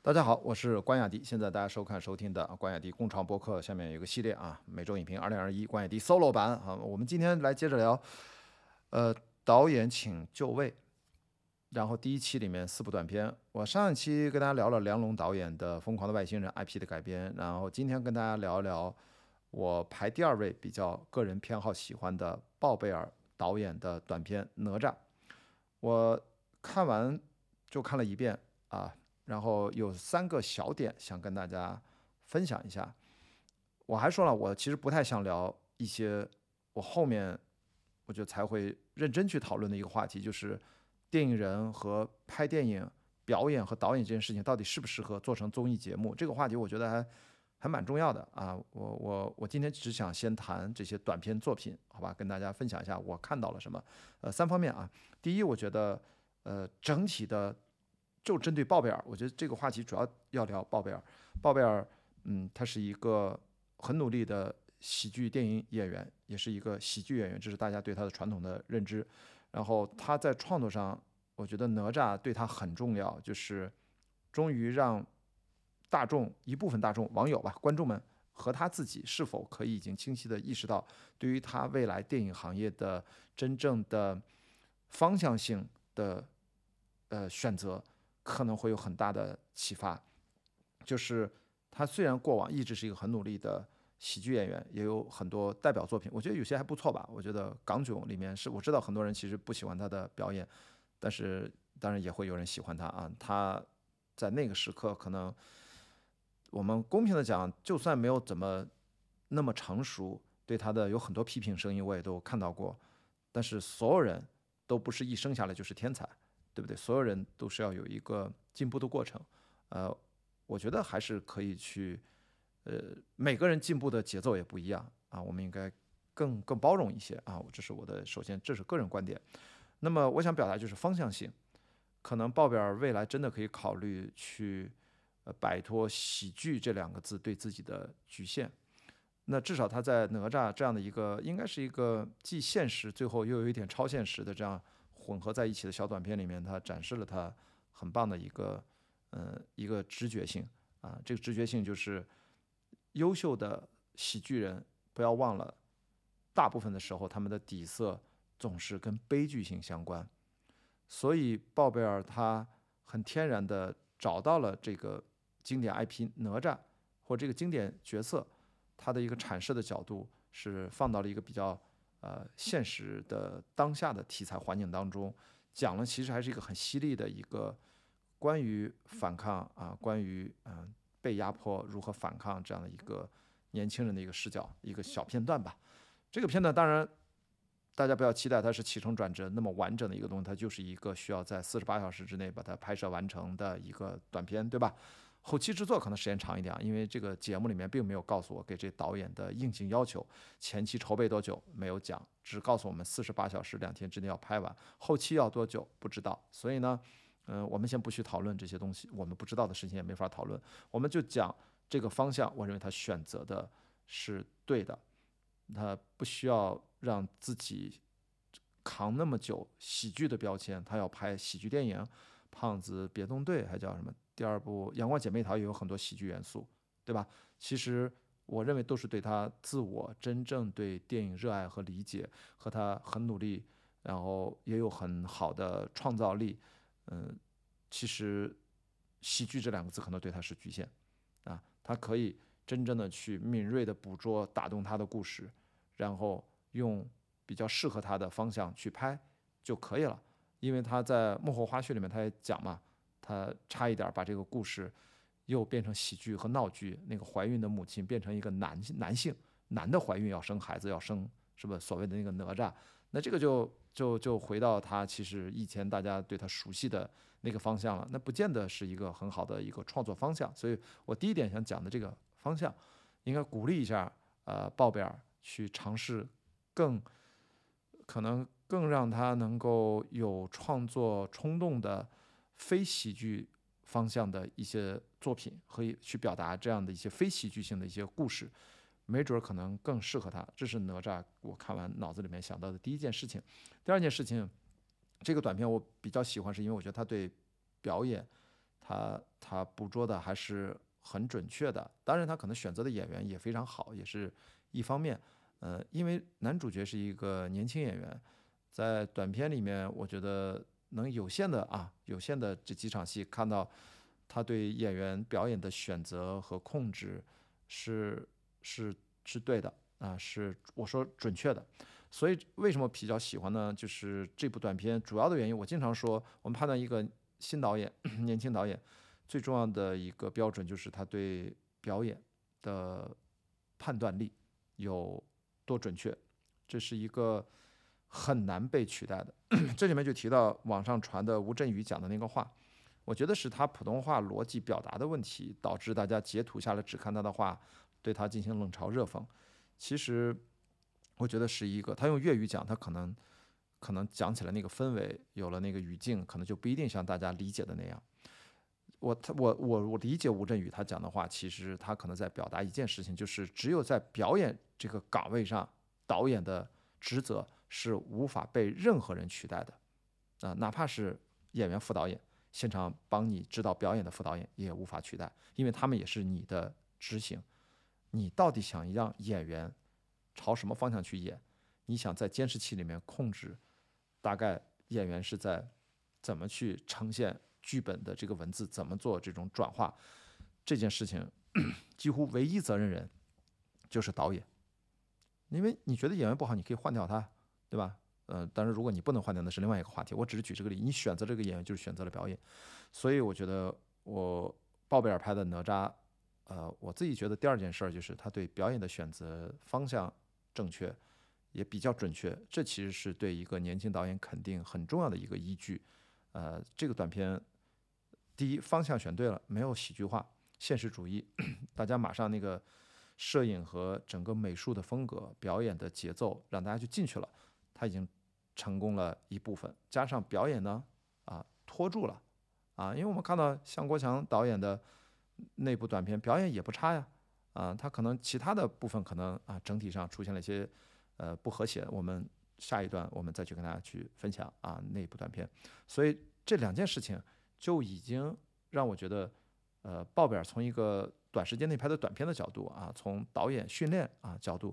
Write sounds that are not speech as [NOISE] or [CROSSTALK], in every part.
大家好，我是关雅迪。现在大家收看收听的关雅迪共创播客，下面有一个系列啊，每周影评二零二一关雅迪 solo 版啊。我们今天来接着聊，呃，导演请就位。然后第一期里面四部短片，我上一期跟大家聊了梁龙导演的《疯狂的外星人》IP 的改编，然后今天跟大家聊一聊我排第二位比较个人偏好喜欢的鲍贝尔导演的短片《哪吒》。我看完就看了一遍啊，然后有三个小点想跟大家分享一下。我还说了，我其实不太想聊一些我后面我觉得才会认真去讨论的一个话题，就是电影人和拍电影、表演和导演这件事情到底适不适合做成综艺节目。这个话题我觉得还还蛮重要的啊。我我我今天只想先谈这些短片作品，好吧，跟大家分享一下我看到了什么。呃，三方面啊。第一，我觉得，呃，整体的就针对鲍贝尔，我觉得这个话题主要要聊鲍贝尔。鲍贝尔，嗯，他是一个很努力的喜剧电影演员，也是一个喜剧演员，这是大家对他的传统的认知。然后他在创作上，我觉得哪吒对他很重要，就是终于让大众一部分大众网友吧，观众们和他自己是否可以已经清晰的意识到，对于他未来电影行业的真正的。方向性的呃选择可能会有很大的启发，就是他虽然过往一直是一个很努力的喜剧演员，也有很多代表作品，我觉得有些还不错吧。我觉得《港囧》里面是我知道很多人其实不喜欢他的表演，但是当然也会有人喜欢他啊。他在那个时刻可能我们公平的讲，就算没有怎么那么成熟，对他的有很多批评声音我也都看到过，但是所有人。都不是一生下来就是天才，对不对？所有人都是要有一个进步的过程，呃，我觉得还是可以去，呃，每个人进步的节奏也不一样啊，我们应该更更包容一些啊，这是我的首先这是个人观点。那么我想表达就是方向性，可能鲍比尔未来真的可以考虑去，呃，摆脱喜剧这两个字对自己的局限。那至少他在哪吒这样的一个，应该是一个既现实，最后又有一点超现实的这样混合在一起的小短片里面，他展示了他很棒的一个，呃，一个直觉性啊。这个直觉性就是优秀的喜剧人，不要忘了，大部分的时候他们的底色总是跟悲剧性相关。所以鲍贝尔他很天然的找到了这个经典 IP 哪吒或这个经典角色。他的一个阐释的角度是放到了一个比较呃现实的当下的题材环境当中，讲了其实还是一个很犀利的一个关于反抗啊，关于嗯被压迫如何反抗这样的一个年轻人的一个视角一个小片段吧。这个片段当然大家不要期待它是起承转折那么完整的一个东西，它就是一个需要在四十八小时之内把它拍摄完成的一个短片，对吧？后期制作可能时间长一点，因为这个节目里面并没有告诉我给这导演的硬性要求，前期筹备多久没有讲，只告诉我们四十八小时两天之内要拍完，后期要多久不知道。所以呢，嗯，我们先不去讨论这些东西，我们不知道的事情也没法讨论，我们就讲这个方向，我认为他选择的是对的，他不需要让自己扛那么久喜剧的标签，他要拍喜剧电影，胖子别动队还叫什么？第二部《阳光姐妹淘》也有很多喜剧元素，对吧？其实我认为都是对他自我真正对电影热爱和理解，和他很努力，然后也有很好的创造力。嗯，其实喜剧这两个字可能对他是局限啊，他可以真正的去敏锐的捕捉打动他的故事，然后用比较适合他的方向去拍就可以了。因为他在幕后花絮里面他也讲嘛。他差一点把这个故事又变成喜剧和闹剧。那个怀孕的母亲变成一个男男性，男的怀孕要生孩子，要生是不所谓的那个哪吒？那这个就就就回到他其实以前大家对他熟悉的那个方向了。那不见得是一个很好的一个创作方向。所以我第一点想讲的这个方向，应该鼓励一下呃鲍贝尔去尝试更可能更让他能够有创作冲动的。非喜剧方向的一些作品，可以去表达这样的一些非喜剧性的一些故事，没准儿可能更适合他。这是哪吒，我看完脑子里面想到的第一件事情。第二件事情，这个短片我比较喜欢，是因为我觉得他对表演，他他。捕捉的还是很准确的。当然，他可能选择的演员也非常好，也是一方面。呃，因为男主角是一个年轻演员，在短片里面，我觉得能有限的啊，有限的这几场戏看到他对演员表演的选择和控制是是是对的啊，是我说准确的。所以为什么比较喜欢呢？就是这部短片主要的原因，我经常说，我们判断一个新导演、[COUGHS] 年轻导演最重要的一个标准就是他对表演的判断力有。多准确，这是一个很难被取代的。[CLEARS THROAT] 这里面就提到网上传的吴镇宇讲的那个话，我觉得是他普通话逻辑表达的问题，导致大家截图下来只看他的话，对他进行冷嘲热讽。其实我觉得是一个，他用粤语讲，他可能可能讲起来那个氛围，有了那个语境，可能就不一定像大家理解的那样。我他我我我理解吴镇宇他讲的话，其实他可能在表达一件事情，就是只有在表演这个岗位上，导演的职责是无法被任何人取代的，啊，哪怕是演员副导演，现场帮你指导表演的副导演也无法取代，因为他们也是你的执行。你到底想让演员朝什么方向去演？你想在监视器里面控制，大概演员是在怎么去呈现？剧本的这个文字怎么做这种转化，这件事情 [CLEARS THROAT] 几乎唯一责任人就是导演，因为你觉得演员不好，你可以换掉他，对吧？呃，但是如果你不能换掉，那是另外一个话题。我只是举这个例，你选择这个演员就是选择了表演，所以我觉得我鲍贝尔拍的哪吒，呃，我自己觉得第二件事儿就是他对表演的选择方向正确，也比较准确，这其实是对一个年轻导演肯定很重要的一个依据。呃，这个短片。第一方向选对了，没有喜剧化、现实主义，[COUGHS] 大家马上那个摄影和整个美术的风格、表演的节奏，让大家就进去了。他已经成功了一部分，加上表演呢，啊，拖住了，啊，因为我们看到向国强导演的那部短片，表演也不差呀，啊，他可能其他的部分可能啊，整体上出现了一些呃不和谐。我们下一段我们再去跟大家去分享啊那部短片。所以这两件事情。就已经让我觉得，呃，鲍贝尔从一个短时间内拍的短片的角度啊，从导演训练啊角度，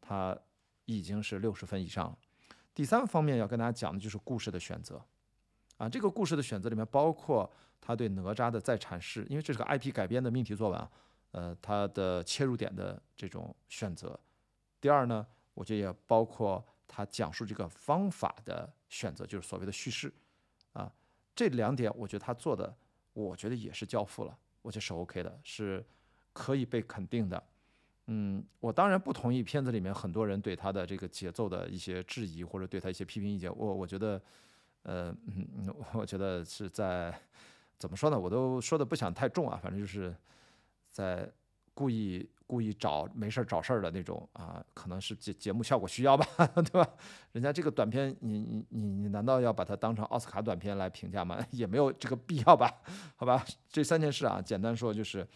他已经是六十分以上了。第三方面要跟大家讲的就是故事的选择，啊，这个故事的选择里面包括他对哪吒的再阐释，因为这是个 IP 改编的命题作文啊，呃，他的切入点的这种选择。第二呢，我觉得也包括他讲述这个方法的选择，就是所谓的叙事，啊。这两点，我觉得他做的，我觉得也是交付了，我觉得是 OK 的，是可以被肯定的。嗯，我当然不同意片子里面很多人对他的这个节奏的一些质疑，或者对他一些批评意见。我我觉得，呃，嗯，[LAUGHS] 我觉得是在怎么说呢？我都说的不想太重啊，反正就是在故意。故意找没事儿找事儿的那种啊，可能是节节目效果需要吧，[LAUGHS] 对吧？人家这个短片，你你你你难道要把它当成奥斯卡短片来评价吗？[LAUGHS] 也没有这个必要吧？好吧，这三件事啊，简单说就是，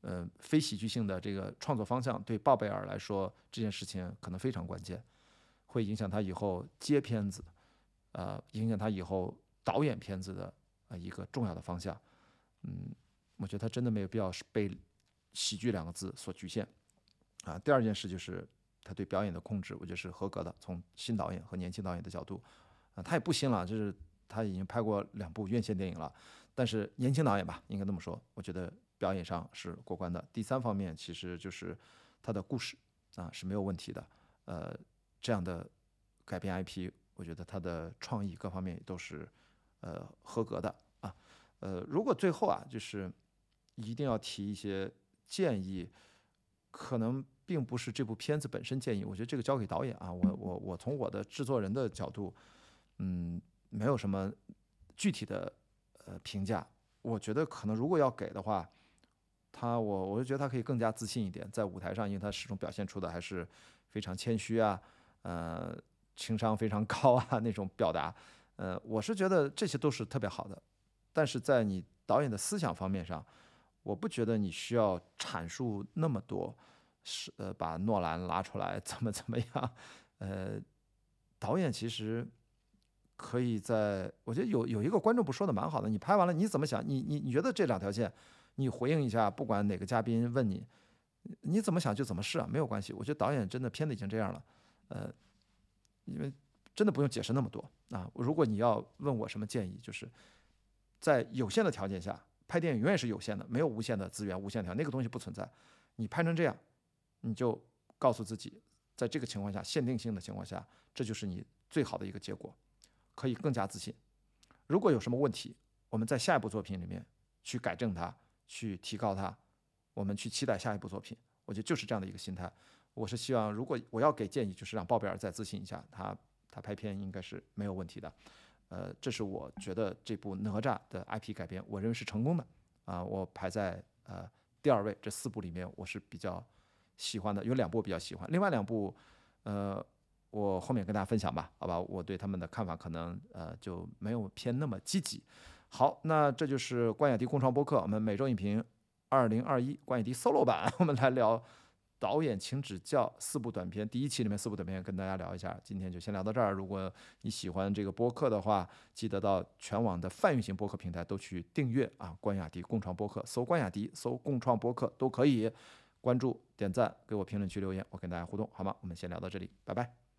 呃，非喜剧性的这个创作方向对鲍贝尔来说，这件事情可能非常关键，会影响他以后接片子，呃，影响他以后导演片子的呃一个重要的方向。嗯，我觉得他真的没有必要被。喜剧两个字所局限，啊，第二件事就是他对表演的控制，我觉得是合格的。从新导演和年轻导演的角度，啊，他也不新了，就是他已经拍过两部院线电影了。但是年轻导演吧，应该这么说，我觉得表演上是过关的。第三方面其实就是它的故事啊是没有问题的。呃，这样的改编 IP，我觉得它的创意各方面都是呃合格的啊。呃，如果最后啊，就是一定要提一些。建议可能并不是这部片子本身建议，我觉得这个交给导演啊。我我我从我的制作人的角度，嗯，没有什么具体的呃评价。我觉得可能如果要给的话，他我我就觉得他可以更加自信一点，在舞台上，因为他始终表现出的还是非常谦虚啊，呃，情商非常高啊那种表达。呃，我是觉得这些都是特别好的，但是在你导演的思想方面上。我不觉得你需要阐述那么多，是呃把诺兰拉出来怎么怎么样，呃，导演其实可以在，我觉得有有一个观众不说的蛮好的，你拍完了你怎么想？你你你觉得这两条线你回应一下，不管哪个嘉宾问你，你怎么想就怎么试啊，没有关系。我觉得导演真的片子已经这样了，呃，因为真的不用解释那么多啊。如果你要问我什么建议，就是在有限的条件下，拍电影永远是有限的，没有无限的资源、无限条，那个东西不存在。你拍成这样，你就告诉自己，在这个情况下，限定性的情况下，这就是你最好的一个结果，可以更加自信。如果有什么问题，我们在下一部作品里面去改正它，去提高它，我们去期待下一部作品。我觉得就是这样的一个心态。我是希望，如果我要给建议，就是让鲍比尔再自信一下，他他拍片应该是没有问题的。呃，这是我觉得这部哪吒的 IP 改编，我认为是成功的啊，我排在呃第二位。这四部里面，我是比较喜欢的，有两部比较喜欢，另外两部，呃。我后面跟大家分享吧，好吧，我对他们的看法可能呃就没有偏那么积极。好，那这就是关雅迪共创播客，我们每周影评二零二一关雅迪 solo 版，[LAUGHS] 我们来聊导演请指教四部短片，第一期里面四部短片跟大家聊一下，今天就先聊到这儿。如果你喜欢这个播客的话，记得到全网的泛运行播客平台都去订阅啊，关雅迪共创播客，搜关雅迪，搜共创播客都可以关注、点赞、给我评论区留言，我跟大家互动，好吗？我们先聊到这里，拜拜。